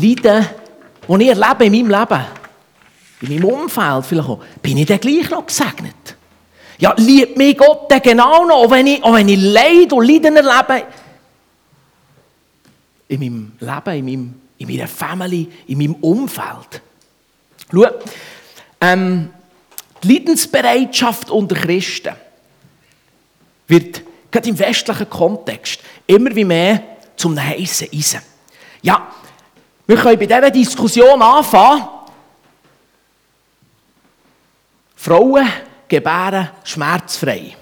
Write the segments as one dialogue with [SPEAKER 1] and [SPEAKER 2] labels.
[SPEAKER 1] Leiden, die ich erlebe in meinem Leben, in meinem Umfeld vielleicht auch, bin ich dann gleich noch gesegnet. Ja, liebt mich Gott dann genau noch, auch wenn ich, auch wenn ich Leid und Leiden erlebe, in meinem Leben, in, meinem, in meiner Family, in meinem Umfeld. Schau, ähm, die Leidensbereitschaft unter Christen wird gerade im westlichen Kontext immer wie mehr zum heißen Eisen. Ja, wir können bei dieser Diskussion anfangen. Frauen gebären schmerzfrei.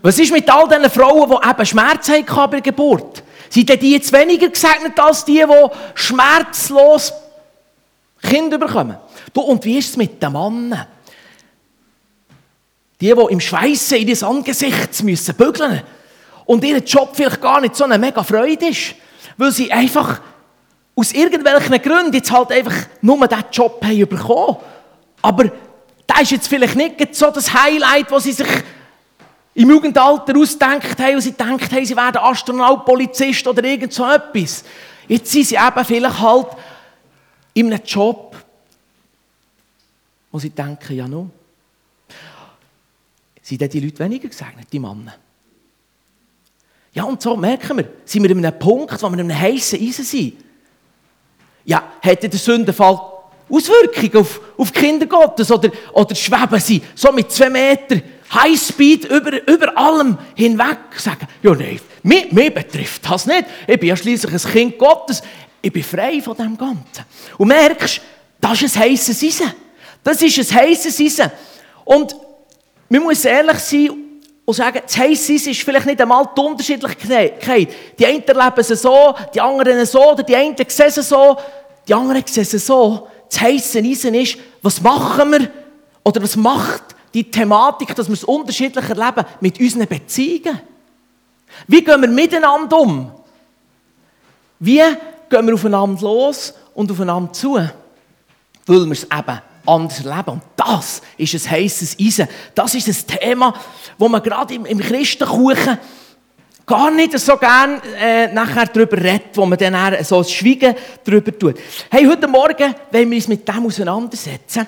[SPEAKER 1] Was ist mit all diesen Frauen, die eben Schmerzen hatten bei der Geburt? Sind die jetzt weniger gesegnet als die, die schmerzlos Kinder bekommen? Du, und wie ist es mit den Männern? Die, die im Schweissen in das Angesicht müssen bügeln und ihr Job vielleicht gar nicht so eine mega Freude ist, weil sie einfach aus irgendwelchen Gründen jetzt halt einfach nur diesen Job haben bekommen. Aber das ist jetzt vielleicht nicht so das Highlight, das sie sich im Jugendalter ausdenkt haben und sie denkt haben, sie werden Astronaut, Polizist oder irgend so etwas. Jetzt sind sie eben vielleicht halt in einem Job, wo sie denken, ja nun, sind dann die Leute weniger gesegnet, die Männer. Ja, und so merken wir, sind wir an einem Punkt, wo wir in einem heißen Eisen sind. Ja, hätte der Sündenfall Auswirkungen auf, auf Kinder Gottes oder, oder schweben sie so mit zwei Metern Highspeed über, über allem hinweg sagen, ja nein, mich, mich betrifft das nicht. Ich bin ja schließlich ein Kind Gottes. Ich bin frei von dem Ganzen. Und merkst, das ist ein heißes Eisen. Das ist ein heißes Eisen. Und man muss ehrlich sein und sagen, das heiße Eisen ist vielleicht nicht einmal die Unterschiedlichkeit. Die einen erleben es so, die anderen so, oder die einen sehen es so, die anderen sehen es so. Das heiße Eisen ist, was machen wir oder was macht die Thematik, dass wir es unterschiedlich erleben mit unseren Beziehungen. Wie gehen wir miteinander um? Wie gehen wir aufeinander los und aufeinander zu? Weil wir es eben anders erleben. Und das ist ein heißes Eisen. Das ist ein Thema, wo man gerade im, im Christenkuchen gar nicht so gern äh, nachher darüber redet, wo man dann so ein Schweigen darüber tut. Hey, heute Morgen wollen wir uns mit dem auseinandersetzen.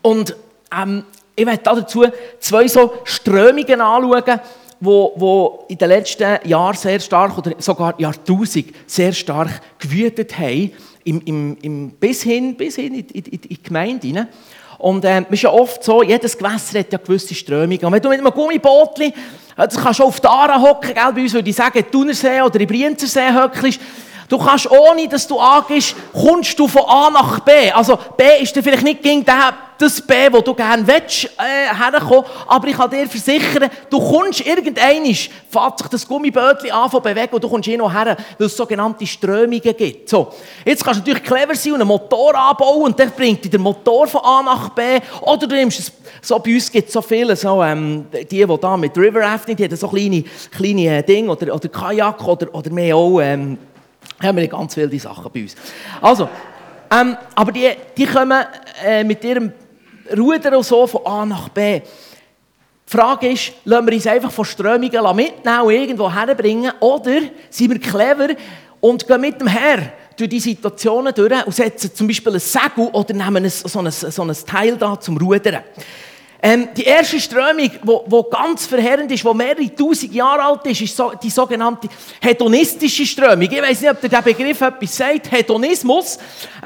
[SPEAKER 1] Und ähm, ich werde dazu zwei so Strömungen anschauen, wo, wo in den letzten Jahren sehr stark oder sogar Jahrtausend sehr stark gewütet haben, im, im, im, bis hin, bis hin in, in, in die Gemeinde hinein. Und äh, es ist ja oft so, jedes Gewässer hat ja gewisse Strömungen. Und wenn du mit einem Gummibootli, das kannst du auf die Aare hocken, gell, bei uns würde ich sagen, Thunersee oder im Brienzersee höckelst, Du kannst, ohne dass du angehst, kommst du von A nach B. Also B ist dann vielleicht nicht gegen das B, wo du gerne willst, äh, herkommen. Aber ich kann dir versichern, du kommst irgendeinmal, fährt sich das Gummibötchen an von bewegen und du kommst eh noch her, weil es sogenannte Strömungen gibt. So. Jetzt kannst du natürlich clever sein und einen Motor anbauen und dann bringt dich der Motor von A nach B. Oder du nimmst so bei uns gibt es so viele, so, ähm, die, die da mit River Rafting, die haben so kleine, kleine äh, Dinge oder, oder Kajak oder, oder mehr auch, ähm, haben wir ganz wilde Sachen bei uns. Also, ähm, aber die, die kommen äh, mit ihrem Ruder und so von A nach B. Die Frage ist, lassen wir uns einfach von Strömungen mitnehmen und irgendwo herbringen oder sind wir clever und gehen mit dem Herr durch die Situationen durch und setzen zum Beispiel ein Segel oder nehmen so, ein, so ein Teil da zum Rudern. Ähm, die erste Strömung, die ganz verheerend ist, die mehrere tausend Jahre alt ist, ist so, die sogenannte hedonistische Strömung. Ich weiß nicht, ob der Begriff etwas sagt. Hedonismus.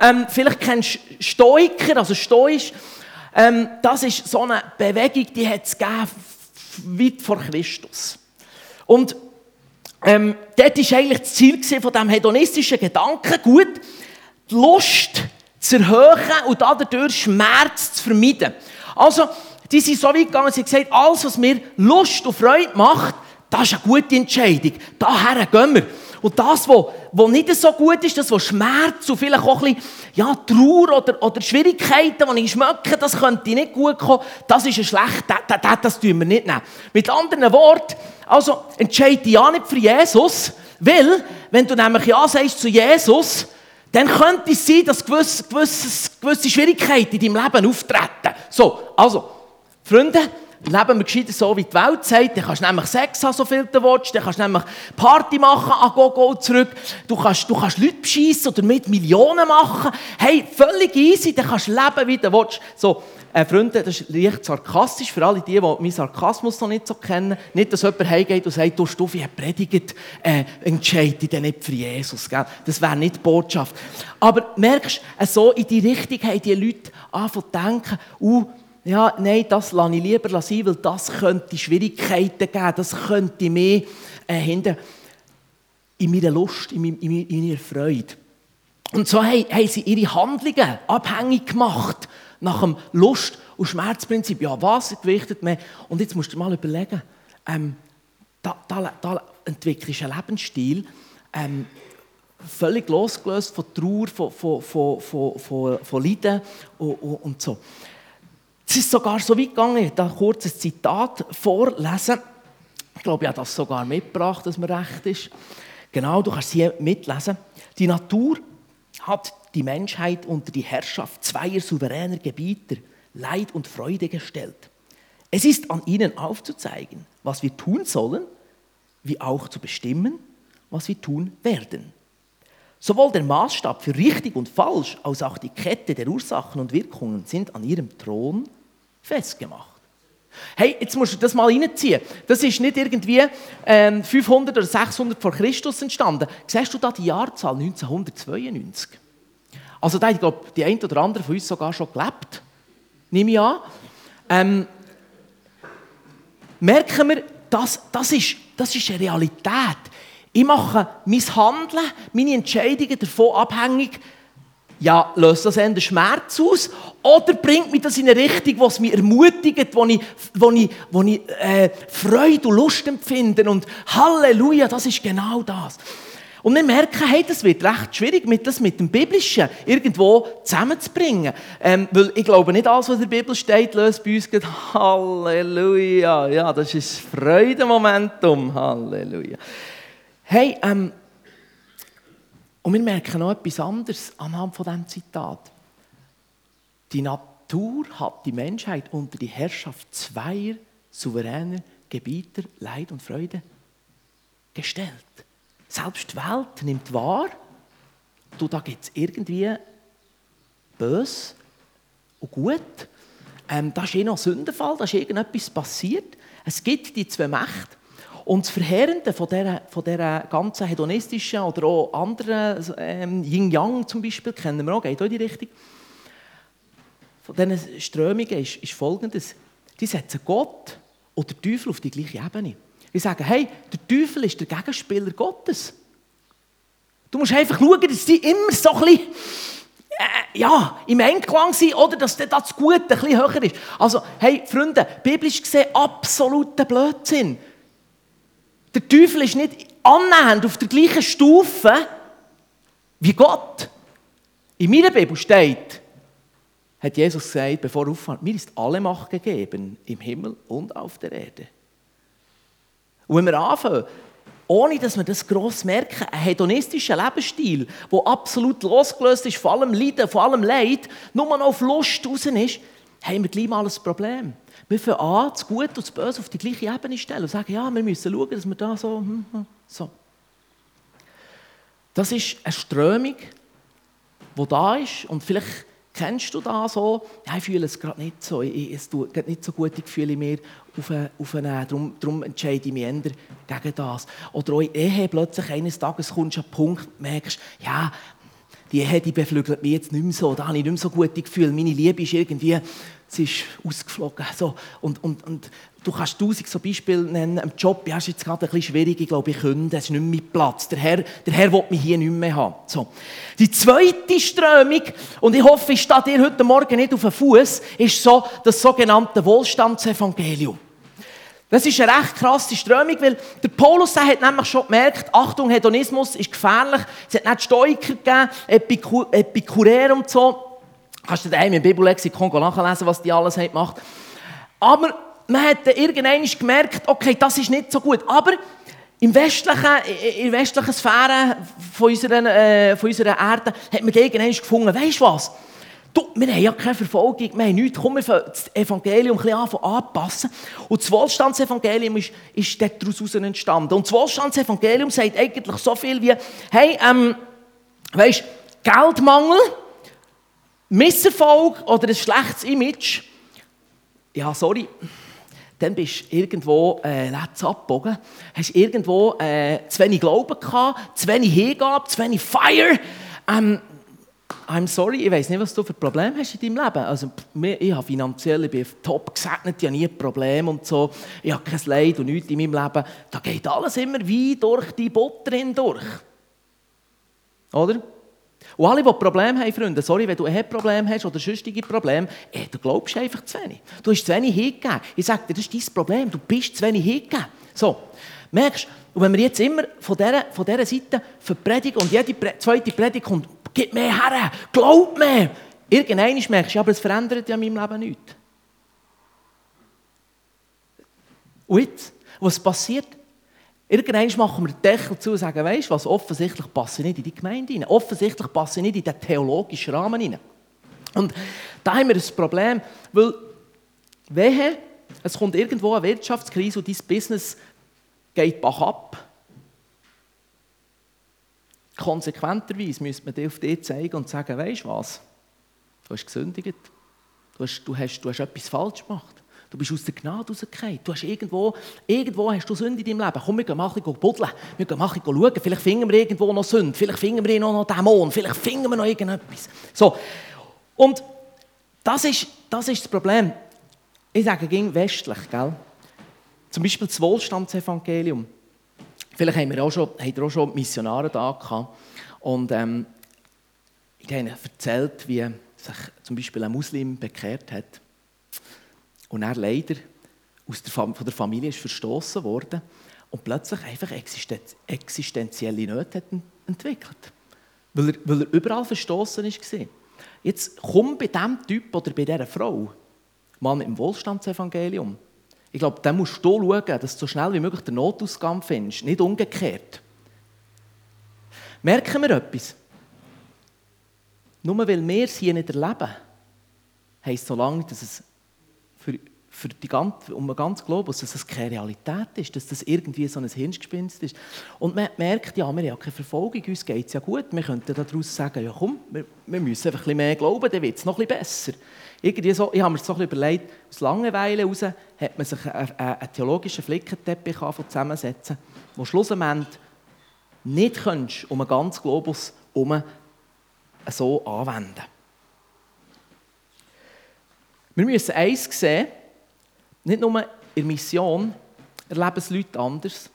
[SPEAKER 1] Ähm, vielleicht kennst du Stoiker, also Stoisch. Ähm, das ist so eine Bewegung, die es weit vor Christus. Und ähm, dort war eigentlich das Ziel von diesem hedonistischen Gedanken, gut, die Lust zu erhöhen und dadurch Schmerz zu vermeiden. Also, die sind so weit gegangen, sie haben gesagt, alles, was mir Lust und Freude macht, das ist eine gute Entscheidung. Daher gehen wir. Und das, was, was nicht so gut ist, das, was Schmerz und vielleicht auch ein bisschen ja, Trauer oder, oder Schwierigkeiten, die ich schmecke, das könnte nicht gut kommen, das ist ein schlecht, das, das, das tun wir nicht nehmen. Mit anderen Worten, also entscheide dich ja nicht für Jesus, weil, wenn du nämlich Ja sagst zu Jesus, dann könnte es sein, dass gewisse, gewisse, gewisse Schwierigkeiten in deinem Leben auftreten. So, also, Freunde, leben wir gescheiter so, wie die Welt sagt. Dann kannst du nämlich Sex haben, so viel du willst. Dann kannst du nämlich Party machen, an go, go zurück. Du kannst, du kannst Leute beschissen oder mit Millionen machen. Hey, völlig easy. Dann kannst du leben, wie du willst. So, äh, Freunde, das ist leicht sarkastisch für alle die, die meinen Sarkasmus noch nicht so kennen. Nicht, dass jemand heimgeht und sagt, du Stuffi hat predigt, äh, entscheide dich nicht für Jesus. Gell? Das wäre nicht die Botschaft. Aber merkst du, so in die Richtung haben die Leute angefangen zu denken, uh, ja, nein, das lasse ich lieber sein, weil das könnte Schwierigkeiten geben, das könnte mehr äh, hinter in meiner Lust, in, meiner, in meiner Freude. Und so haben, haben sie ihre Handlungen abhängig gemacht nach dem Lust- und Schmerzprinzip. Ja, was gewichtet mehr? Und jetzt musst du mal überlegen, ähm, da, da, da entwickelst du einen Lebensstil, ähm, völlig losgelöst von Trauer, von, von, von, von, von, von Leiden und, und, und so. Es ist sogar so weit gegangen, ich da kurz ein Zitat vorlesen. Ich glaube, ich habe das sogar mitgebracht, dass mir recht ist. Genau, du kannst hier mitlesen. Die Natur hat die Menschheit unter die Herrschaft zweier souveräner Gebieter, Leid und Freude gestellt. Es ist an ihnen aufzuzeigen, was wir tun sollen, wie auch zu bestimmen, was wir tun werden. Sowohl der Maßstab für richtig und falsch als auch die Kette der Ursachen und Wirkungen sind an ihrem Thron festgemacht. Hey, jetzt musst du das mal reinziehen. Das ist nicht irgendwie ähm, 500 oder 600 vor Christus entstanden. Siehst du da die Jahrzahl 1992? Also da, ich glaube, die eine oder andere von uns sogar schon gelebt. Nehme ich an. Ähm, merken wir, das, das, ist, das ist eine Realität. Ich mache mein Handeln, meine Entscheidungen davon abhängig, ja, löst das eher Schmerz aus oder bringt mich das in eine Richtung, die es mich ermutigt, wo ich, wo ich, wo ich äh, Freude und Lust empfinde und Halleluja, das ist genau das. Und wir merken, hey, das wird recht schwierig, mit das mit dem Biblischen irgendwo zusammenzubringen. Ähm, weil ich glaube, nicht alles, was in der Bibel steht, löst bei uns geht Halleluja. Ja, das ist Freudemomentum. Halleluja. Hey, ähm, und wir merken noch etwas anderes anhand von diesem Zitat. Die Natur hat die Menschheit unter die Herrschaft zweier souveräner Gebieter Leid und Freude gestellt. Selbst die Welt nimmt wahr, du, da gibt es irgendwie böse und gut. Ähm, da ist eh noch ein Sündenfall, da ist irgendetwas passiert. Es gibt die zwei Mächte. Und das Verheerende von dieser, von dieser ganzen hedonistischen oder auch anderen, ähm, Yin-Yang zum Beispiel, kennen wir auch, geht auch in die Richtung, von diesen Strömungen ist, ist folgendes. Die setzen Gott oder den Teufel auf die gleiche Ebene. Ich sage, hey, der Teufel ist der Gegenspieler Gottes. Du musst einfach schauen, dass die immer so ein bisschen, äh, ja, im Einklang sind oder dass das Gute ein bisschen höher ist. Also, hey, Freunde, biblisch gesehen absoluter Blödsinn. Der Teufel ist nicht annähernd auf der gleichen Stufe wie Gott. In meiner Bibel steht, hat Jesus gesagt, bevor er auffahrt, mir ist alle Macht gegeben, im Himmel und auf der Erde. Und wenn wir anfangen, ohne dass wir das gross merken, ein hedonistischer Lebensstil, der absolut losgelöst ist von allem Leiden, von allem Leid, nur noch auf Lust raus ist, haben wir gleich mal ein Problem. Wir fangen an, das Gute und das Böse auf die gleiche Ebene zu stellen und sagen, ja, wir müssen schauen, dass wir da so, hm, hm, so. Das ist eine Strömung, die da ist und vielleicht Kennst du das so? Ja, ich fühle es gerade nicht so. Ich, es tut nicht so gut, ich fühle mich auf einen, auf einen darum, darum entscheide ich mich eher gegen das. Oder auch in Ehe plötzlich eines Tages kommst du an einen Punkt, merkst, ja, die Ehe die beflügelt mich jetzt nicht mehr so, da habe ich nicht mehr so gute Gefühle. Meine Liebe ist irgendwie, sie ist ausgeflogen. So, und, und, und du kannst tausend so Beispiele nennen. Im Job ja, ist jetzt gerade ein bisschen schwierig, ich glaube, ich könnte, es ist nicht mehr mein Platz. Der Herr, der Herr will mich hier nicht mehr haben. So. Die zweite Strömung, und ich hoffe, ich stehe dir heute Morgen nicht auf den Fuß, ist so das sogenannte Wohlstandsevangelium. Das ist eine recht krasse Strömung, weil der Paulus der hat nämlich schon gemerkt, Achtung, Hedonismus ist gefährlich. Es hat nicht Stoiker gegeben, Epikur Epikuräer und so. Kannst du daheim im Bibellexikon nachlesen, was die alles haben gemacht. Aber man hat dann irgendwann gemerkt, okay, das ist nicht so gut. Aber im westlichen, in der westlichen Sphäre von unserer, äh, von unserer Erde hat man irgendwann gefunden, weißt du was? Du, wir haben ja keine Verfolgung, wir haben nichts, komm, wir das Evangelium ein bisschen anpassen. Und das Wohlstandsevangelium ist, ist daraus entstanden. Und das Wohlstandsevangelium sagt eigentlich so viel wie, hey, ähm, weisst, Geldmangel, Misserfolg oder ein schlechtes Image, ja, sorry, dann bist du irgendwo äh, letzt abgebogen, hast irgendwo äh, zu wenig Glauben gehabt, zu wenig Hingabe, zu wenig Fire. Ähm, I'm sorry, ich weiß nicht, was du für Probleme hast in deinem Leben. Also, ich habe finanziell, ich bin top gesegnet, ich habe nie Probleme und so. Ich habe kein Leid und nichts in meinem Leben. Da geht alles immer wie durch die Butter hindurch. Oder? Und alle, die Probleme haben, Freunde, sorry, wenn du ein Problem hast oder sonstige Probleme, ey, du glaubst einfach zu wenig. Du hast zu wenig hingegeben. Ich sage dir, das ist dein Problem, du bist zu wenig hingegeben. So, merkst du, und wenn wir jetzt immer von dieser, von dieser Seite verpredigen und jede zweite Predigt kommt, gib mir her, glaub mir. Irgendwann merkst du, aber es verändert ja in meinem Leben nichts. Und jetzt, was passiert? Irgendwann machen wir den Deckel zu und sagen, weißt du was, offensichtlich passe ich nicht in die Gemeinde rein. Offensichtlich passe ich nicht in den theologischen Rahmen rein. Und da haben wir ein Problem, weil, wehe, es kommt irgendwo eine Wirtschaftskrise und dein Business geht bach ab. Konsequenterweise müsste man dir auf dich zeigen und sagen, weißt du was, du hast gesündigt, du hast, du hast, du hast etwas falsch gemacht. Du bist aus der Gnade rausgefallen. Du hast irgendwo, irgendwo hast du Sünde in deinem Leben. Komm, wir gehen mal ein bisschen buddeln. Wir gehen mal ein bisschen schauen. Vielleicht finden wir irgendwo noch Sünde. Vielleicht finden wir noch Dämonen. Vielleicht finden wir noch irgendetwas. So. Und das ist, das ist das Problem. Ich sage, ging westlich, gell? Zum Beispiel das Wohlstandsevangelium. Vielleicht haben wir auch schon, haben auch schon Missionare da gehabt. Und ähm, ich habe ihnen erzählt, wie sich zum Beispiel ein Muslim bekehrt hat und er leider aus der, von der Familie ist verstoßen worden und plötzlich einfach existenzielle Nöte hat entwickelt. Weil er, weil er überall verstoßen war. Jetzt komm bei diesem Typ oder bei dieser Frau mit dem Wohlstandsevangelium. Ich glaube, dann musst du schauen, dass du so schnell wie möglich den Notausgang findest, nicht umgekehrt. Merken wir etwas? Nur weil wir es hier nicht erleben, heisst so lange, dass es für, für die ganze, um den ganzen Globus, dass das keine Realität ist, dass das irgendwie so ein Hirngespinst ist. Und man merkt, ja, wir haben keine Verfolgung, uns geht es ja gut, wir könnten daraus sagen, ja komm, wir, wir müssen einfach ein bisschen mehr glauben, dann wird es noch ein bisschen besser. Irgendwie so, ich habe mir so ein überlegt, aus Langeweile heraus hat man sich einen, theologischen Flickenteppich zusammensetzen wo schlussendlich nicht kannst, um einen ganzen Globus herum so anwenden wir müssen eins sehen, nicht nur in der Mission erleben es Leute anders.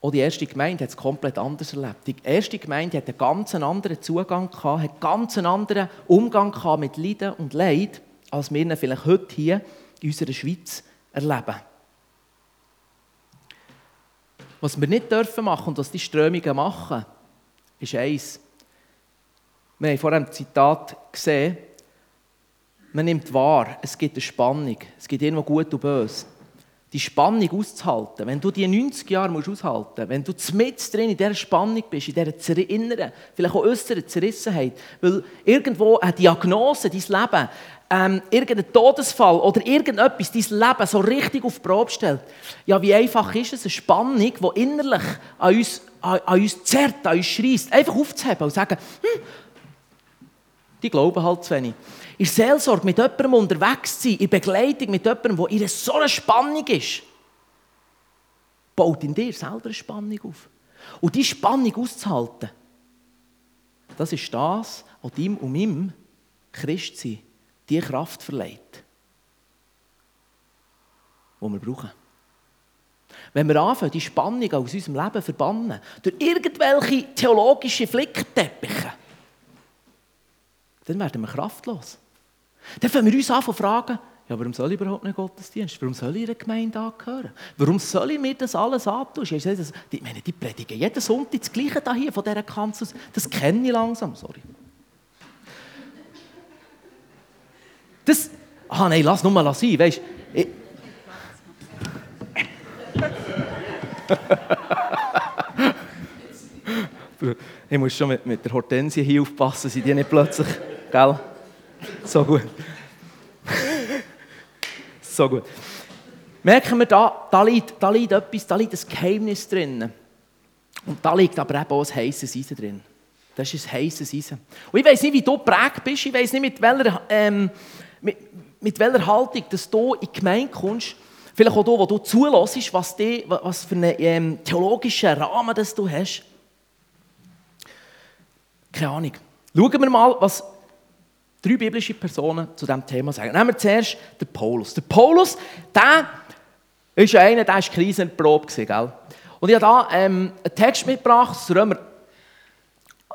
[SPEAKER 1] Auch die erste Gemeinde hat es komplett anders erlebt. Die erste Gemeinde hat einen ganz anderen Zugang gehabt, hat einen ganz anderen Umgang gehabt mit Leiden und Leid, als wir ihn vielleicht heute hier in unserer Schweiz erleben. Was wir nicht dürfen machen und was die Strömungen machen, ist eins. Wir haben vor einem Zitat gesehen, man nimmt wahr, es gibt eine Spannung, es gibt irgendwo gut und böse. Die Spannung auszuhalten, wenn du die 90 Jahre musst aushalten musst, wenn du mit drin in dieser Spannung bist, in dieser inneren, vielleicht auch äußeren Zerrissenheit, weil irgendwo eine Diagnose, dein Leben, ähm, irgendein Todesfall oder irgendetwas dein Leben so richtig auf die Probe stellt. Ja, wie einfach ist es, eine Spannung, die innerlich an uns, an, an uns zerrt, an uns schreist, einfach aufzuheben und zu sagen, hm, die glauben halt zu wenig in Seelsorge mit jemandem unterwegs zu sein, in Begleitung mit jemandem, der in so einer Spannung ist, baut in dir selber eine Spannung auf. Und diese Spannung auszuhalten, das ist das, was ihm und ihm Christsein die Kraft verleiht, die wir brauchen. Wenn wir anfangen, die Spannung aus unserem Leben zu verbannen, durch irgendwelche theologische Flickteppiche, dann werden wir kraftlos. Dann fangen wir uns an zu fragen, ja, warum soll ich überhaupt nicht Gottesdienst? Warum soll ich einer Gemeinde angehören? Warum soll ich mir das alles antun? Ich meine, die predigen jeden Sonntag das Gleiche hier von dieser Kanzel. Das kenne ich langsam, sorry. Das, ah nein, lass nur mal sein, weißt du. Ich muss schon mit, mit der Hortensie hier aufpassen, sie die nicht plötzlich, gell? So gut. so gut. Merken wir, da, da, liegt, da liegt etwas, da liegt ein Geheimnis drin. Und da liegt aber eben auch ein heißes Eisen drin. Das ist ein heißes Eisen. Und ich weiß nicht, wie du geprägt bist, ich weiß nicht, mit welcher, ähm, mit, mit welcher Haltung dass du in die Gemeinde kommst. Vielleicht auch du, wo du zulässt, was, was für einen ähm, theologischen Rahmen das du hast. Keine Ahnung. Schauen wir mal, was drei biblische Personen zu diesem Thema sagen. Nehmen wir zuerst den Paulus. Der Paulus, der ist einer, der war krisenprobe, gell? Und ich habe da ähm, einen Text mitgebracht, Römer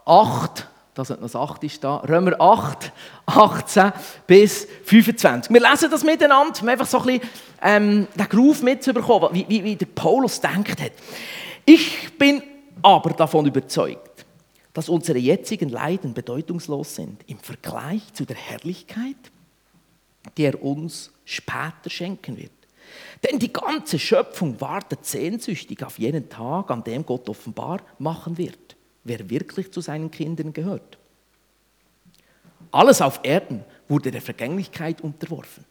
[SPEAKER 1] 8, das hat noch das 8 ist da, Römer 8, 18 bis 25. Wir lesen das miteinander, um einfach so ein bisschen ähm, den Groove mitzubekommen, wie, wie, wie der Paulus denkt hat. Ich bin aber davon überzeugt, dass unsere jetzigen Leiden bedeutungslos sind im Vergleich zu der Herrlichkeit, die er uns später schenken wird. Denn die ganze Schöpfung wartet sehnsüchtig auf jenen Tag, an dem Gott offenbar machen wird wer wirklich zu seinen Kindern gehört. Alles auf Erden wurde der Vergänglichkeit unterworfen.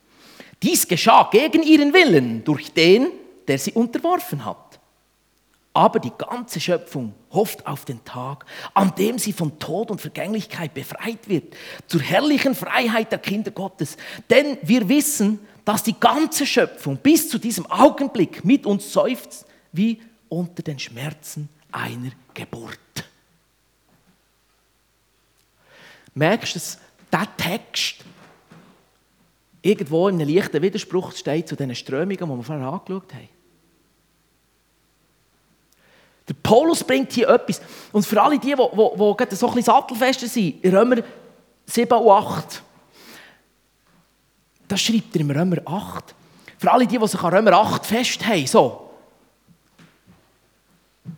[SPEAKER 1] Dies geschah gegen ihren Willen durch den, der sie unterworfen hat. Aber die ganze Schöpfung hofft auf den Tag, an dem sie von Tod und Vergänglichkeit befreit wird, zur herrlichen Freiheit der Kinder Gottes. Denn wir wissen, dass die ganze Schöpfung bis zu diesem Augenblick mit uns seufzt, wie unter den Schmerzen einer Geburt. merkst du, dass dieser Text irgendwo in einem leichten Widerspruch steht zu den Strömungen, die wir vorher angeschaut haben. Der Paulus bringt hier etwas. Und für alle die, die, die, die so ein sattelfester sind, in Römer 7 und 8, das schreibt er in Römer 8. Für alle die, die sich an Römer 8 festhalten, so.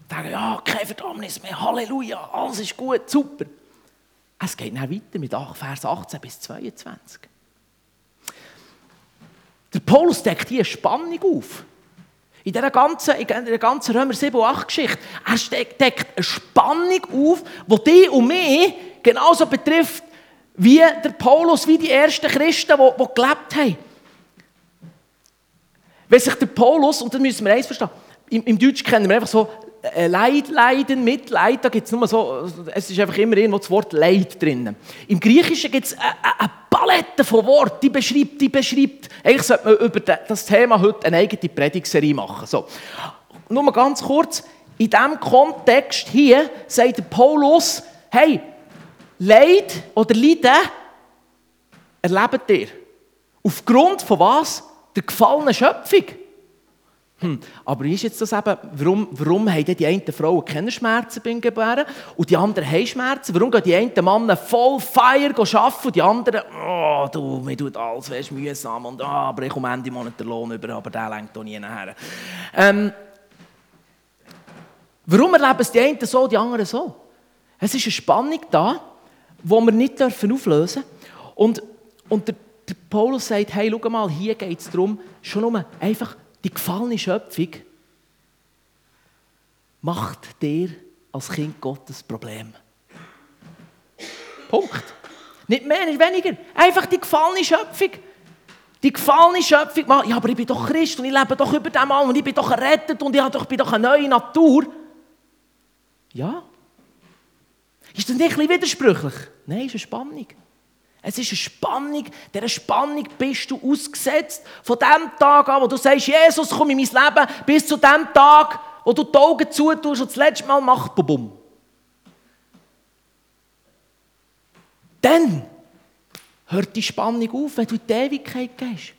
[SPEAKER 1] Sagen, ja, keine Verdammnis mehr, Halleluja, alles ist gut, super. Es geht dann weiter mit Vers 18 bis 22. Der Paulus deckt hier Spannung auf. In dieser ganzen, in der ganzen Römer 7 und 8 Geschichte. Er deckt eine Spannung auf, die die und mich genauso betrifft, wie der Paulus, wie die ersten Christen, die, die gelebt haben. Wenn sich der Paulus, und das müssen wir eins verstehen, im, im Deutsch kennen wir einfach so äh, Leid, Leiden, Mitleid, da gibt es nur so, es ist einfach immer irgendwo das Wort Leid drin. Im Griechischen gibt es eine, eine Palette von Worten, die beschreibt, die beschreibt, eigentlich sollte man über das Thema heute eine eigene Predigserie machen. So. Nur mal ganz kurz, in diesem Kontext hier sagt Paulus, hey, Leid oder Leiden erlebt ihr. Aufgrund von was? Der gefallenen Schöpfung. Hm, aber ist jetzt das eben, warum, warum haben die einen Frauen keine Schmerzen beim Gebären und die anderen haben Schmerzen? Warum gehen die einen Männer voll Feier arbeiten und die anderen, oh, du, mir tut alles weißt, mühsam und oh, aber ich komme Ende Monat den Lohn über, aber der lenkt doch nie nachher. Ähm, warum erleben es die einen so, die anderen so? Es ist eine Spannung da, die wir nicht auflösen dürfen. Und, und der, der Paulus sagt, hey, schau mal, hier geht es darum, schon um einfach die gefallene Schöpfung macht dir als Kind Gottes Problem. Punkt. Nicht mehr, nicht weniger. Einfach die gefallene Schöpfung. Die gefallene Schöpfung macht, ja, aber ich bin doch Christ und ich lebe doch über dem Mann und ich bin doch errettet und ich bin doch eine neue Natur. Ja. Ist das nicht ein bisschen widersprüchlich? Nein, ist eine Spannung. Es ist eine Spannung, dieser Spannung bist du ausgesetzt. Von dem Tag an, wo du sagst, Jesus, komm in mein Leben, bis zu dem Tag, wo du die Augen zutust und das letzte Mal macht bum. Dann hört die Spannung auf, wenn du in die Ewigkeit gehst.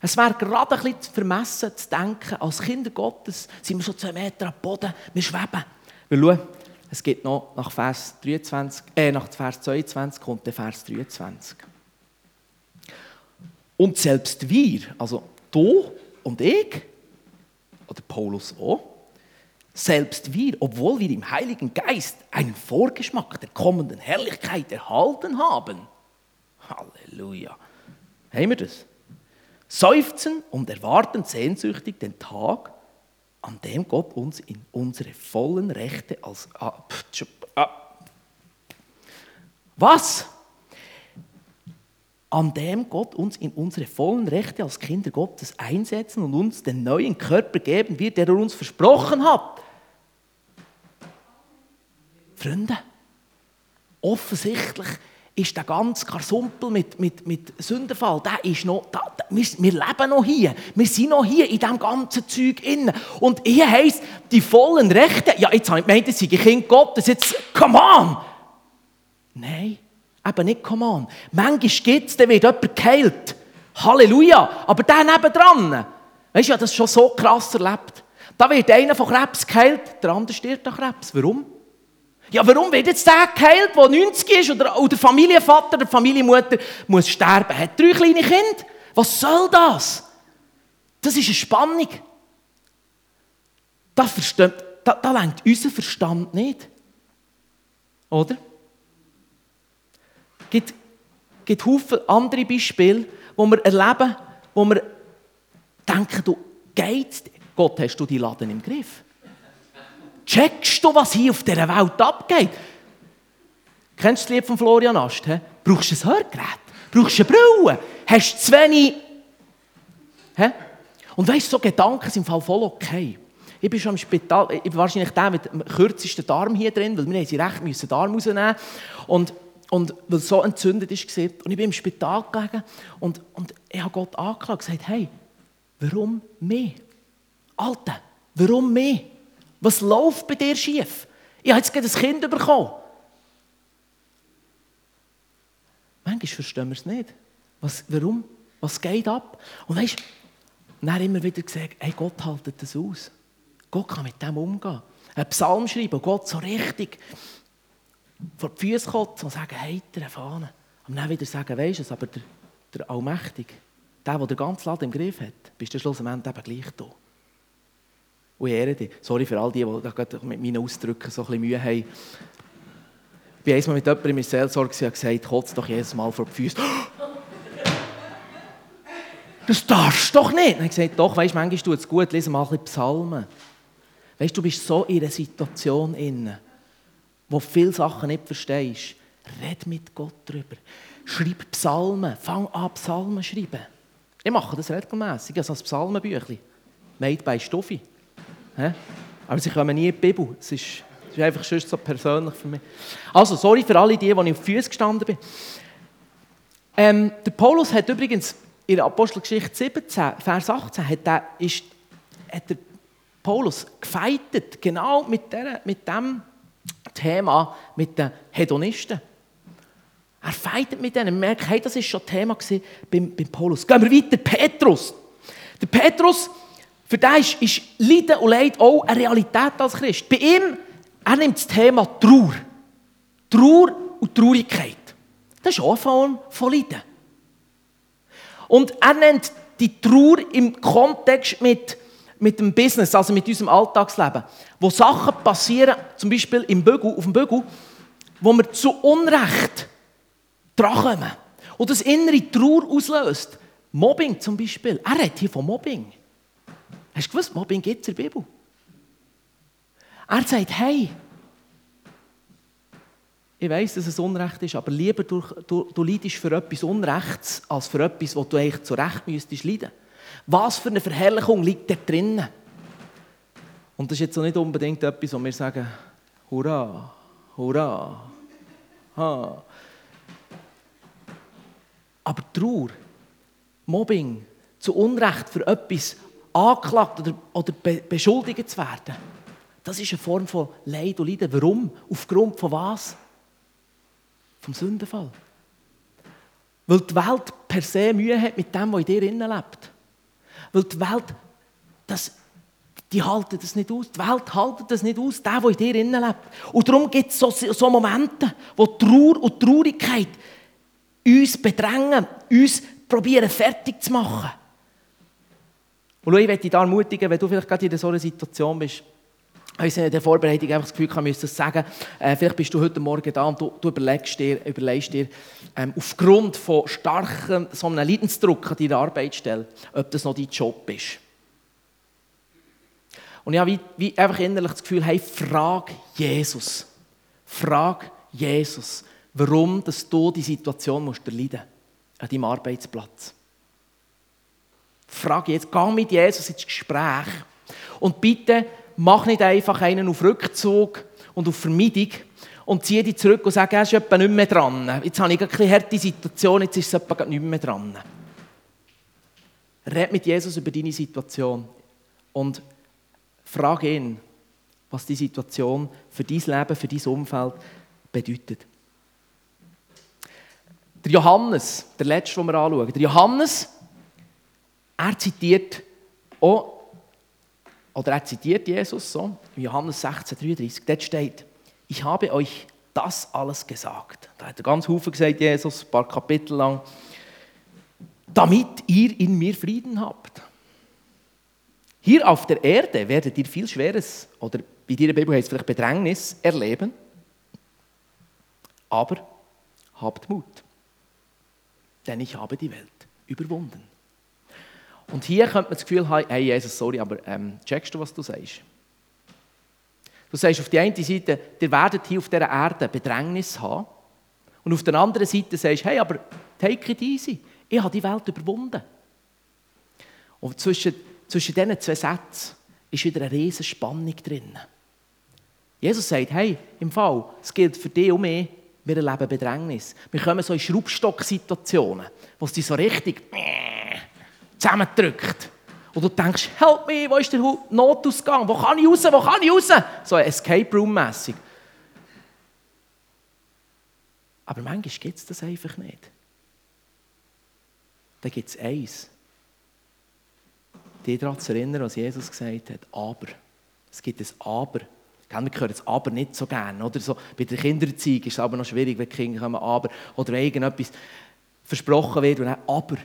[SPEAKER 1] Es wäre gerade ein bisschen vermessen zu denken, als Kinder Gottes sind wir so zwei Meter am Boden, wir schweben. Weil schau, es geht noch nach Vers, 23, äh, nach Vers 22 kommt der Vers 23. Und selbst wir, also du und ich, oder Paulus auch, selbst wir, obwohl wir im Heiligen Geist einen Vorgeschmack der kommenden Herrlichkeit erhalten haben, Halleluja, haben wir das? Seufzen und erwarten sehnsüchtig den Tag, an dem Gott uns in unsere vollen Rechte als... Ah, ah. Was? An dem Gott uns in unsere vollen Rechte als Kinder Gottes einsetzen und uns den neuen Körper geben wird, der er uns versprochen hat. Freunde, offensichtlich ist der ganze Karsumpel mit, mit, mit Sündenfall, der ist noch, da, da, wir, wir, leben noch hier. Wir sind noch hier in diesem ganzen Zeug inne. Und hier heisst, die vollen Rechte, ja, jetzt habe ich gemeint, das sei Kind Gottes, jetzt, come on! Nein, eben nicht come on. Manchmal gibt es, dann wird jemand geheilt. Halleluja! Aber der nebendran, weißt du, ja, das schon so krass erlebt. Da wird einer von Krebs geheilt, der andere stirbt an Krebs. Warum? Ja, warum wird jetzt der geheilt, der 90 ist oder, oder der Familienvater, der Familienmutter muss sterben, hat drei kleine Kinder? Was soll das? Das ist eine Spannung. Das versteht, da, da lenkt unser Verstand nicht. Oder? Es gibt, gibt Haufen andere Beispiele, wo wir erleben, wo wir denken, du geht's, Gott, hast du die Laden im Griff? Checkst du, was hier auf dieser Welt abgeht? Kennst du das Lied von Florian Ast? He? Brauchst du ein Hörgerät? Brauchst du eine Brille? Hast du zu wenig... He? Und weißt du, so Gedanken sind im Fall voll okay. Ich bin schon im Spital, ich bin wahrscheinlich der mit dem kürzesten Darm hier drin, weil wir sie recht müssen Darm rausnehmen und und weil es so entzündet ist, und ich bin im Spital gelegen und, und ich habe Gott angeklagt und gesagt, hey, warum mehr? Alter, warum mehr? Was läuft bei dir schief? Ich habe jetzt gerade ein Kind bekommen. Manchmal verstehen wir es nicht. Was, warum? Was geht ab? Und weißt du, dann immer wieder gesagt, hey, Gott haltet das aus. Gott kann mit dem umgehen. Ein Psalm schreiben, Gott so richtig vor die Füße kotzen und sagen, heitere Fahne. Und dann wieder sagen, weisst du aber der, der Allmächtige, der, der den ganzen Laden im Griff hat, bist du schlussendlich eben gleich da. Und ehre dich. Sorry für all die, die mit meinen Ausdrücken so ein Mühe haben. Ich bin einmal mit jemandem in Seelsorge und gesagt, kotzt doch jedes Mal vor die Füße. Das darfst du doch nicht. Ich gesagt, doch, weißt, manchmal tut es gut, lese mal ein bisschen Psalmen. Weißt du, du bist so in einer Situation inne, wo du viele Sachen nicht verstehst. Red mit Gott darüber. Schreib Psalmen. Fang an, Psalmen zu schreiben. Ich mache das regelmässig. Ich habe ein Psalmenbüchlein. Made by Stuffi. Aber sie kommen nie in die Bibel. Es ist, es ist einfach schon so persönlich für mich. Also, sorry für alle die, die ich auf Füßen gestanden bin. Ähm, der Paulus hat übrigens in der Apostelgeschichte 17, Vers 18, hat, der, ist, hat der Paulus gefeitet, genau mit, der, mit dem Thema, mit den Hedonisten. Er feitet mit denen. Er merkt, hey, das war schon Thema beim, beim Paulus. Gehen wir weiter. Petrus. Der Petrus für den ist, ist Leiden und Leid auch eine Realität als Christ. Bei ihm, er nimmt das Thema Trauer. Trauer und Traurigkeit. Das ist auch eine Form von Leiden. Und er nennt die Trauer im Kontext mit, mit dem Business, also mit unserem Alltagsleben. Wo Sachen passieren, zum Beispiel im Bügel, auf dem Bügel, wo wir zu Unrecht drankommen. Und das innere Trauer auslöst. Mobbing zum Beispiel. Er redet hier von Mobbing. Hast du gewusst, Mobbing gibt es in der Bibel? Er sagt, hey, ich weiß, dass es Unrecht ist, aber lieber du, du, du leidest für etwas Unrechts, als für etwas, wo du eigentlich zu Recht müsstest leiden. Was für eine Verherrlichung liegt da drinnen? Und das ist jetzt auch nicht unbedingt etwas, wo wir sagen, hurra, hurra, ha. Aber Trauer, Mobbing, zu Unrecht für etwas, angeklagt oder, oder be beschuldigt zu werden. Das ist eine Form von Leid und Leiden. Warum? Aufgrund von was? Vom Sündenfall. Weil die Welt per se Mühe hat mit dem, was in dir innen lebt. Weil die Welt, das, die halten das nicht aus. Die Welt hält das nicht aus, der, der in dir innen lebt. Und darum gibt es so, so Momente, wo Trauer und Traurigkeit uns bedrängen, uns probieren fertig zu machen. Und ich möchte dich ermutigen, wenn du vielleicht gerade in so einer Situation bist, ich in der Vorbereitung einfach das Gefühl, müsste das sagen. Äh, vielleicht bist du heute Morgen da und du, du überlegst dir, überlegst dir ähm, aufgrund von starkem so einem Leidensdruck an deiner Arbeitsstelle, ob das noch dein Job ist. Und ich habe wie, wie einfach innerlich das Gefühl, hey, frag Jesus. Frag Jesus, warum dass du die Situation musst erleiden an deinem Arbeitsplatz. Frag jetzt, geh mit Jesus ins Gespräch. Und bitte mach nicht einfach einen auf Rückzug und auf Vermeidung und ziehe dich zurück und sag, er ist etwa nicht mehr dran. Jetzt habe ich eine eine harte Situation, jetzt ist es etwa nicht mehr dran. Red mit Jesus über deine Situation und frag ihn, was die Situation für dein Leben, für dein Umfeld bedeutet. Der Johannes, der letzte, den wir anschauen, der Johannes, er zitiert auch, oder er zitiert Jesus so, in Johannes 16, 33, dort steht, ich habe euch das alles gesagt. Da hat er ganz Haufen gesagt, Jesus, ein paar Kapitel lang, damit ihr in mir Frieden habt. Hier auf der Erde werdet ihr viel Schweres, oder bei dir Bibel heißt es vielleicht Bedrängnis, erleben. Aber habt Mut, denn ich habe die Welt überwunden. Und hier könnte man das Gefühl haben, hey Jesus, sorry, aber ähm, checkst du, was du sagst? Du sagst auf der einen Seite, ihr werdet hier auf dieser Erde Bedrängnis haben. Und auf der anderen Seite sagst du, hey, aber take it easy. Ich habe die Welt überwunden. Und zwischen, zwischen diesen zwei Sätzen ist wieder eine riesige Spannung drin. Jesus sagt, hey, im Fall, es gilt für dich und mich, wir erleben Bedrängnis. Wir kommen so in Schraubstock-Situationen, wo es dich so richtig zusammendrückt. Und du denkst, help me, wo ist der Notausgang? Wo kann ich raus? Wo kann ich raus? So Escape Room-mässig. Aber manchmal gibt es das einfach nicht. Da gibt es eins. Dich daran zu erinnern, was Jesus gesagt hat. Aber. Es gibt ein Aber. Wir hören das Aber nicht so gerne. Oder so, bei der Kindererziehung ist es aber noch schwierig, wenn die Kinder kommen, Aber. Oder irgendetwas versprochen wird und dann Aber.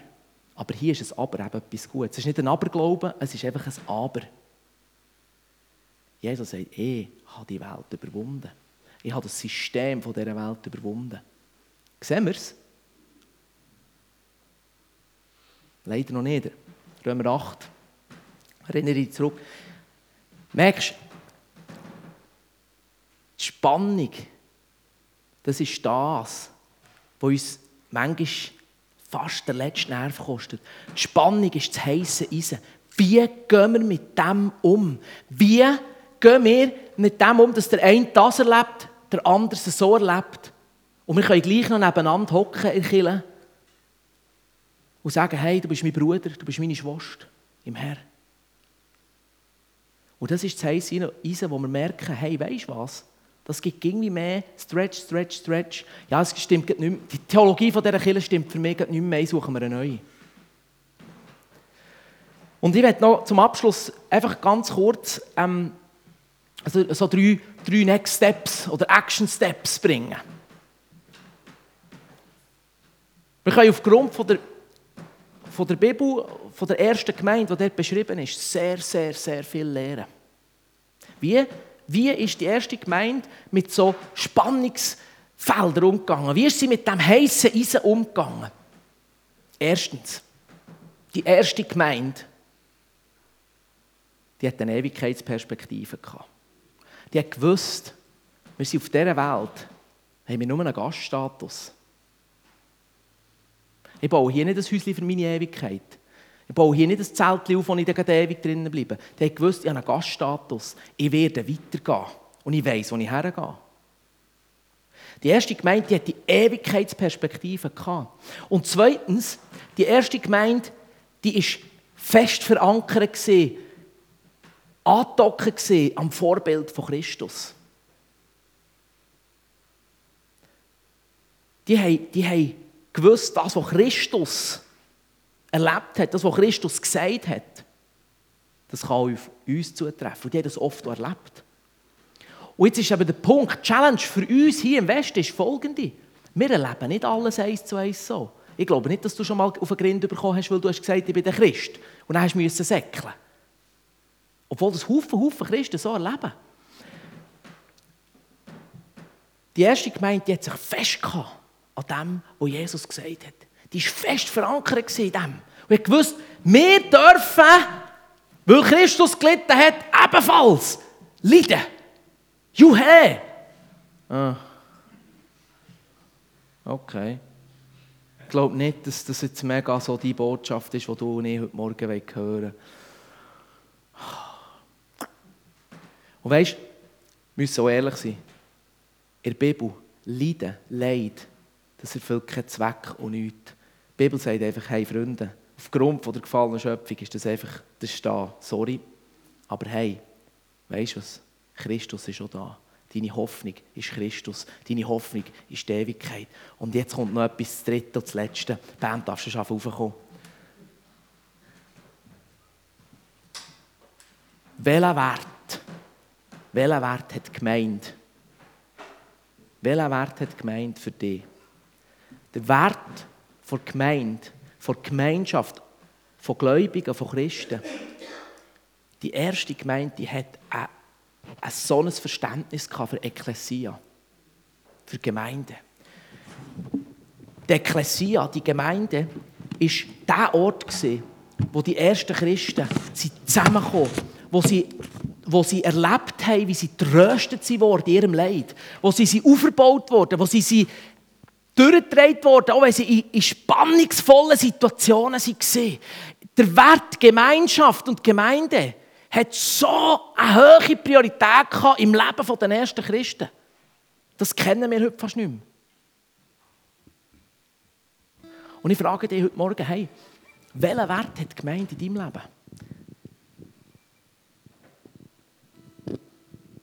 [SPEAKER 1] Aber hier ist ein Aber eben etwas Gutes. Es ist nicht ein Aberglauben, es ist einfach ein Aber. Jesus sagt, ich habe die Welt überwunden. Ich habe das System dieser Welt überwunden. Sehen wir es? Leider noch nicht. Römer 8. Erinnere dich zurück. Merkst die Spannung, das ist das, was uns manchmal fast der letzte Nerv kostet. Die Spannung ist das heisse Eisen. Wie gehen wir mit dem um? Wie gehen wir mit dem um, dass der eine das erlebt, der andere es so erlebt? Und wir können gleich noch nebeneinander hocken in Kille und sagen, hey, du bist mein Bruder, du bist meine Schwester im Herr. Und das ist das heisse Eisen, wo wir merken, hey, weißt du was? Das gibt irgendwie mehr Stretch, Stretch, Stretch. Ja, es stimmt nicht mehr. Die Theologie von dieser Kirche stimmt für mich nicht mehr. Suchen wir eine neue. Und ich werde noch zum Abschluss einfach ganz kurz ähm, also so drei, drei Next Steps oder Action Steps bringen. Wir können aufgrund von der, von der Bibel, von der ersten Gemeinde, die dort beschrieben ist, sehr, sehr, sehr viel lernen. Wie wie ist die erste Gemeinde mit so Spannungsfeldern umgegangen? Wie ist sie mit dem heißen Eisen umgegangen? Erstens, die erste Gemeinde, die hat eine Ewigkeitsperspektive gehabt. Die hat gewusst, wir sind auf dieser Welt, haben wir nur einen Gaststatus. Ich baue hier nicht ein Häuschen für meine Ewigkeit. Ich baue hier nicht ein Zelt auf, wo ich dann ewig drinnen bleibe. Die haben gewusst, ich habe einen Gaststatus. Ich werde weitergehen. Und ich weiß, wo ich hergehe. Die erste Gemeinde die hat die Ewigkeitsperspektive gehabt. Und zweitens, die erste Gemeinde, die ist fest verankert gesehen, angedocken gesehen am Vorbild von Christus. Die haben, die haben gewusst, das, was Christus erlebt hat, das, was Christus gesagt hat, das kann auf uns zutreffen. Und die haben das oft erlebt. Und jetzt ist aber der Punkt, die Challenge für uns hier im Westen ist folgende. Wir erleben nicht alles eins zu eins so. Ich glaube nicht, dass du schon mal auf einen Grind bekommen hast, weil du hast gesagt, ich bin der Christ. Und dann hast du säckeln. Obwohl das Haufen, Haufen Christen so erleben. Die erste Gemeinde die hat sich festgehalten an dem, was Jesus gesagt hat. Die war fest verankert in dem. Und ich wusste, wir dürfen Weil Christus gelitten hat, ebenfalls leiden. Juhe! Ah. Okay. Ich glaube nicht, dass das jetzt mega so die Botschaft ist, die du und ich heute Morgen hören wollen. Und weißt, wir müssen auch ehrlich sein. In der Bibel, Leiden, Leid, das erfüllt keinen Zweck und nichts. Die Bibel sagt einfach, hey Freunde, aufgrund der gefallenen Schöpfung ist das einfach, das da, sorry. Aber hey, weißt du was? Christus ist auch da. Deine Hoffnung ist Christus. Deine Hoffnung ist die Ewigkeit. Und jetzt kommt noch etwas, das dritte und das letzte. Band darfst du schon raufkommen. Welcher Wert, welcher Wert hat die Gemeinde? Welchen Wert hat die Gemeinde für dich? Der Wert der Gemeinde, der Gemeinschaft, von Gläubigen, von Christen. Die erste Gemeinde die hat ein, ein so ein Verständnis für Ekklesia, für Gemeinde. Die Ekklesia, die Gemeinde, war der Ort, wo die ersten Christen zusammengekommen wo sie, wo sie erlebt haben, wie sie tröstet wurden in ihrem Leid, wo sie, sie aufgebaut wurden, wo sie, sie durchgedreht wurden, auch wenn sie in, in spannungsvollen Situationen waren. Der Wert Gemeinschaft und Gemeinde hat so eine hohe Priorität im Leben der ersten Christen. Das kennen wir heute fast nicht mehr. Und ich frage dich heute Morgen, hey, welchen Wert hat die Gemeinde in deinem Leben?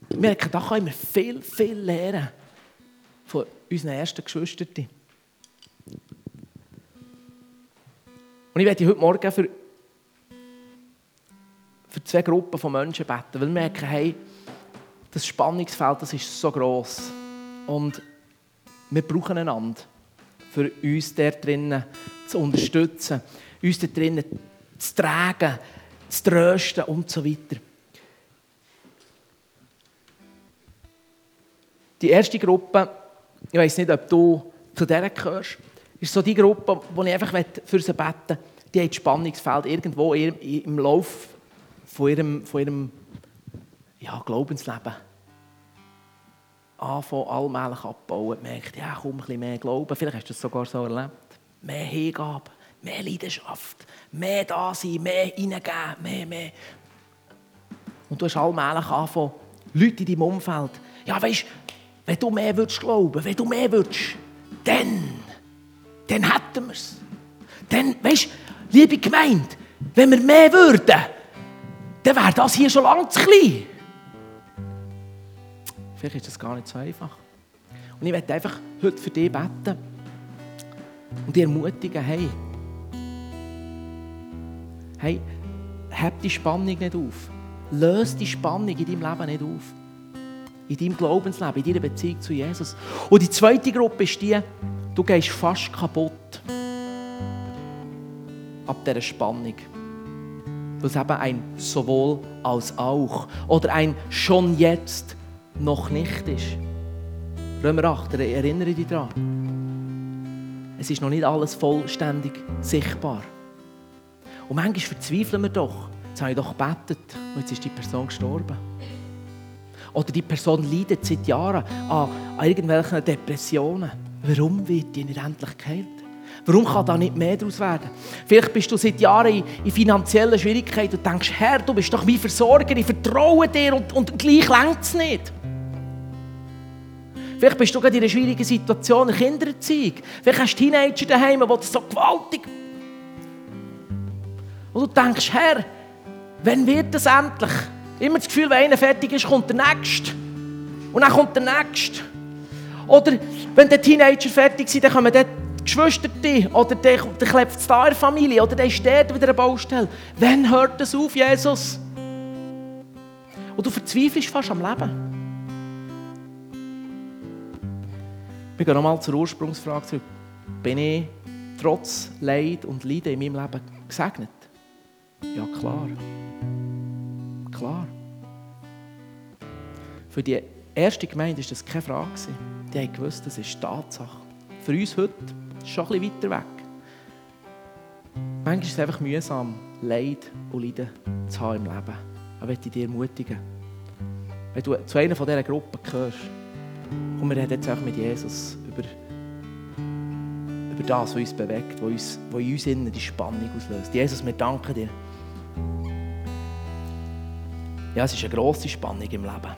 [SPEAKER 1] Wir merken, da können wir viel, viel lernen von unseren ersten Geschwistern. Und ich werde heute Morgen für, für zwei Gruppen von Menschen beten, weil wir merken, hey, das Spannungsfeld das ist so gross. Und wir brauchen einander, für uns da drinnen zu unterstützen, uns da drinnen zu tragen, zu trösten und so weiter. Die erste Gruppe, ich weiß nicht, ob du zu der gehörst, ist so die Gruppe, wo ich einfach für sie beten möchte. Die hat Spannungsfeld irgendwo im Lauf von ihrem, von ihrem ja, Glaubensleben anfangen, allmählich abbauen. Merkt, ja, komm, ein bisschen mehr Glauben. Vielleicht hast du das sogar so erlebt. Mehr Hingabe, mehr Leidenschaft, mehr da sein, mehr hineingeben, mehr, mehr. Und du hast allmählich anfangen, Leute in deinem Umfeld, ja, weißt du, wenn du mehr würdest glauben, wenn du mehr würdest, dann, dann hätten wir es. Dann, weißt du, liebe Gemeinde, wenn wir mehr würden, dann wäre das hier schon lange zu klein. Vielleicht ist das gar nicht so einfach. Und ich werde einfach heute für dich beten und dich ermutigen, hey, hey, hab die Spannung nicht auf. Löse die Spannung in deinem Leben nicht auf in deinem Glaubensleben, in deiner Beziehung zu Jesus. Und die zweite Gruppe ist die, du gehst fast kaputt ab dieser Spannung. Weil es eben ein sowohl als auch oder ein schon jetzt noch nicht ist. Römer 8, erinnere dich daran. Es ist noch nicht alles vollständig sichtbar. Und manchmal verzweifeln wir doch. Jetzt habe ich doch gebetet und jetzt ist die Person gestorben. Oder die Person leidet seit Jahren an, irgendwelchen Depressionen. Warum wird die nicht endlich geheilt? Warum kann da nicht mehr daraus werden? Vielleicht bist du seit Jahren in, in finanziellen Schwierigkeiten und denkst, Herr, du bist doch mein Versorger, ich vertraue dir und, und gleich längt es nicht. Vielleicht bist du gerade in einer schwierigen Situation, eine Kindererziehung. Vielleicht hast du Teenager daheim, die das so gewaltig... Und du denkst, Herr, wann wird das endlich? Immer das Gefühl, wenn einer fertig ist, kommt der Nächste. Und dann kommt der Nächste. Oder wenn die Teenager fertig sind, dann kommen dann die Geschwister oder der, der klebt es da in der Familie oder der ist dort wieder eine Baustelle. Wann hört das auf, Jesus? Und du verzweifelst fast am Leben. Wir gehen nochmal zur Ursprungsfrage zurück. Bin ich trotz Leid und Leiden in meinem Leben gesegnet? Ja, klar klar. Für die erste Gemeinde war das keine Frage. Die haben gewusst, das ist Tatsache. Für uns heute ist es schon ein bisschen weiter weg. Manchmal ist es einfach mühsam, Leid und Leiden zu haben im Leben. Ich möchte dich ermutigen. Wenn du zu einer dieser Gruppen gehörst, komm, wir reden jetzt auch mit Jesus über, über das, was uns bewegt, was, uns, was in uns innen die Spannung auslöst. Jesus, wir danken dir. Ja, es ist eine grosse Spannung im Leben.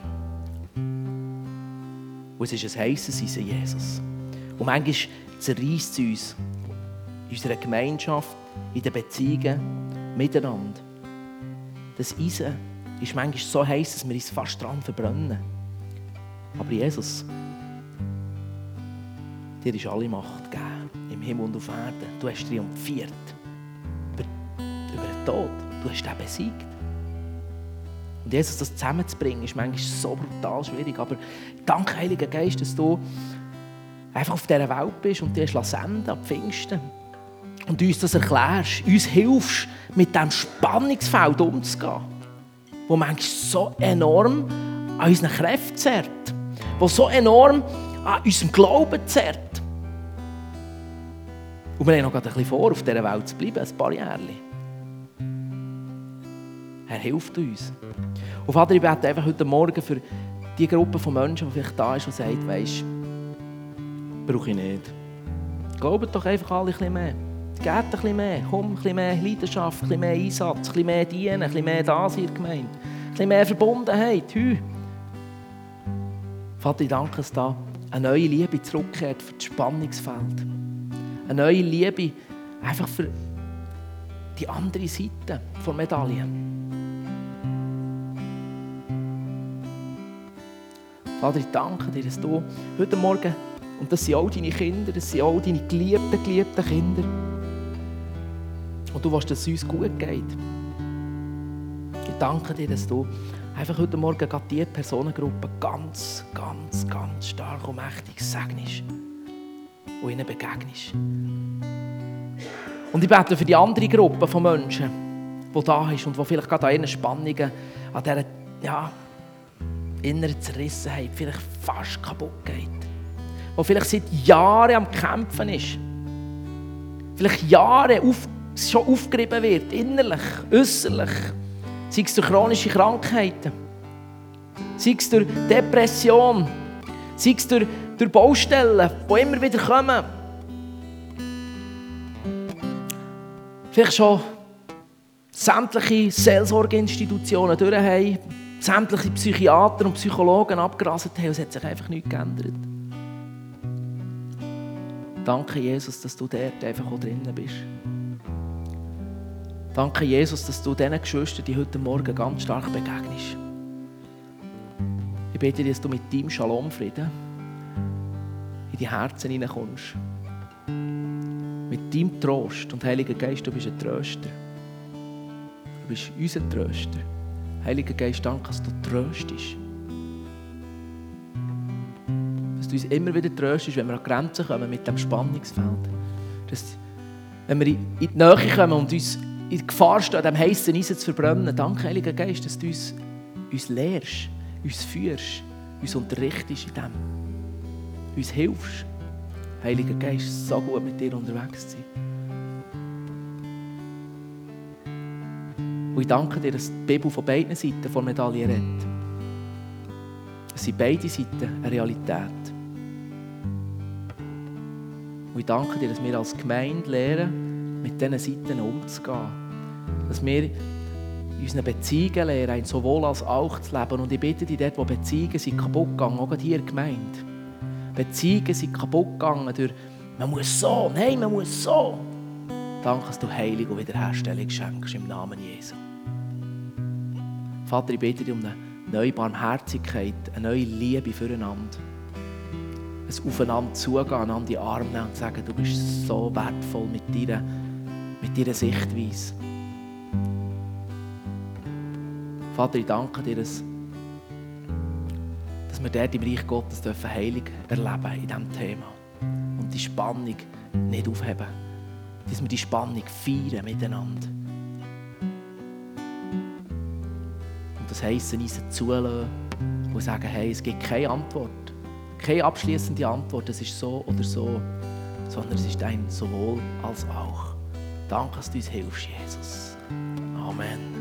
[SPEAKER 1] Und es ist ein heisses Eisen, Jesus. Und manchmal zerreißt es uns in unserer Gemeinschaft, in den Beziehungen, miteinander. Das Eisen ist manchmal so heiß, dass wir uns fast dran verbrennen. Aber Jesus, dir ist alle Macht gegeben, im Himmel und auf Erden. Du hast triumphiert über, über den Tod. Du hast ihn besiegt. Und Jesus, das zusammenzubringen, ist manchmal so brutal schwierig. Aber danke, Heiliger Geist, dass du einfach auf dieser Welt bist und dir senden ab Pfingsten. Und uns das erklärst, uns hilfst, mit diesem Spannungsfeld umzugehen, wo manchmal so enorm an unseren Kräften zerrt, wo so enorm an unserem Glauben zerrt. Und wir haben noch ein bisschen vor, auf dieser Welt zu bleiben, ein paar Jahre. Er hilft uns. Und Vater, ich bete einfach heute Morgen für die Gruppe von Menschen, die vielleicht da ist und sagt, weisst, brauche ich nicht. Glaubt doch einfach alle ein bisschen mehr. Geht ein bisschen mehr. Komm, ein bisschen mehr Leidenschaft, ein bisschen mehr Einsatz, ein bisschen mehr Dienen, ein bisschen mehr das in der Gemeinde. Ein bisschen mehr Verbundenheit. Hü. Vater, ich danke, dass da eine neue Liebe zurückkehrt für das Spannungsfeld. Eine neue Liebe einfach für die andere Seite der Medaille. Vater, ich danke dir, dass du heute Morgen, und das sind auch deine Kinder, das sind auch deine geliebten, geliebten Kinder, und du willst, dass es uns gut geht. Ich danke dir, dass du einfach heute Morgen gerade diese Personengruppe ganz, ganz, ganz stark und mächtig segnest und ihnen begegnest. Und ich bete für die andere Gruppe von Menschen, die da ist und die vielleicht gerade an ihren Spannungen, an dieser ja, inneren Zerrissenheit vielleicht fast kaputt geht. Die vielleicht seit Jahren am Kämpfen ist. Vielleicht Jahre auf, schon aufgerieben wird, innerlich, äußerlich. Sei es durch chronische Krankheiten, sei es durch Depression, sei es durch, durch Baustellen, die immer wieder kommen. Vielleicht schon sämtliche Seelsorgeinstitutionen durch haben, sämtliche Psychiater und Psychologen abgerastet haben es hat sich einfach nichts geändert. Danke, Jesus, dass du dort einfach auch drinnen bist. Danke, Jesus, dass du diesen Geschwistern, die heute Morgen ganz stark begegnest. Ich bete dir, dass du mit deinem Shalom-Frieden in die Herzen hineinkommst. Mit deinem Trost. Und Heiliger Geist, du bist ein Tröster. Du bist unser Tröster. Heiliger Geist, danke, dass du tröstest. Dass du uns immer wieder tröstest, wenn wir an Grenzen kommen mit dem Spannungsfeld. Dass, wenn wir in die Nähe kommen und uns in Gefahr stehen, dem heißen Eisen zu verbrennen. Danke, Heiliger Geist, dass du uns, uns lehrst, uns führst, uns unterrichtest in dem. Uns hilfst. Heiliger Geist, so gut mit dir unterwegs zu sein. Und ich danke dir, dass die Bibel von beiden Seiten von der Medaille redet. Es sind beide Seiten eine Realität. Und ich danke dir, dass wir als Gemeinde lernen, mit diesen Seiten umzugehen dass wir in unseren Beziehungen lernen, sowohl als auch zu leben. Und ich bitte dich dort, wo Beziehungen sind kaputt gegangen, auch hier gemeint. Beziehungen sind kaputt gegangen durch, man muss so, nein, man muss so. Danke, dass du Heilung und Wiederherstellung schenkst im Namen Jesu. Vater, ich bitte dich um eine neue Barmherzigkeit, eine neue Liebe füreinander. Ein Aufeinander zugehen, einander die Arme nehmen und sagen, du bist so wertvoll mit deiner, mit deiner Sichtweise. Vater, ich danke dir, dass, dass wir dort im Reich Gottes dürfen Heilung erleben in diesem Thema. Und die Spannung nicht aufheben. Dass wir die Spannung feiern miteinander. Das heisst, uns zulassen und sagen, hey, es gibt keine Antwort. Keine abschließende Antwort, es ist so oder so, sondern es ist ein sowohl als auch. Danke, dass du uns hilfst, Jesus. Amen.